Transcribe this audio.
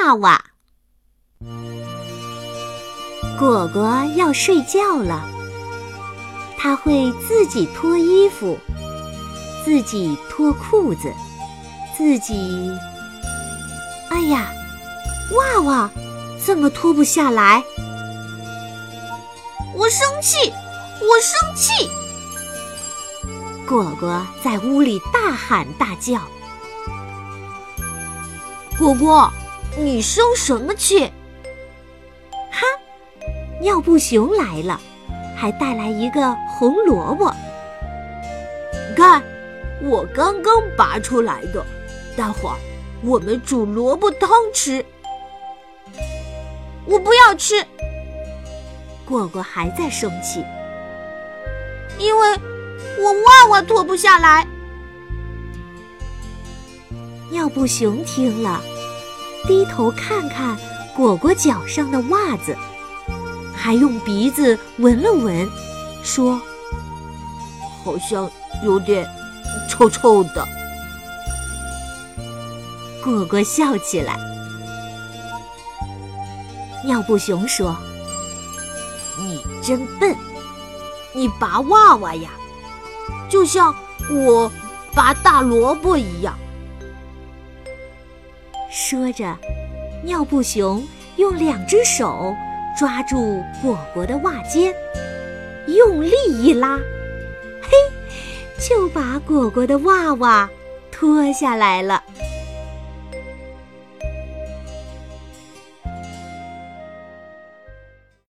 袜袜。果果要睡觉了，他会自己脱衣服，自己脱裤子，自己……哎呀，袜袜怎么脱不下来？我生气，我生气！果果在屋里大喊大叫。果果，你生什么气？哈，尿布熊来了，还带来一个红萝卜。看，我刚刚拔出来的，待会儿我们煮萝卜汤吃。我不要吃。果果还在生气，因为我袜袜脱不下来。尿布熊听了，低头看看果果脚上的袜子，还用鼻子闻了闻，说：“好像有点臭臭的。”果果笑起来。尿布熊说。你真笨！你拔袜袜呀，就像我拔大萝卜一样。说着，尿布熊用两只手抓住果果的袜尖，用力一拉，嘿，就把果果的袜袜脱下来了。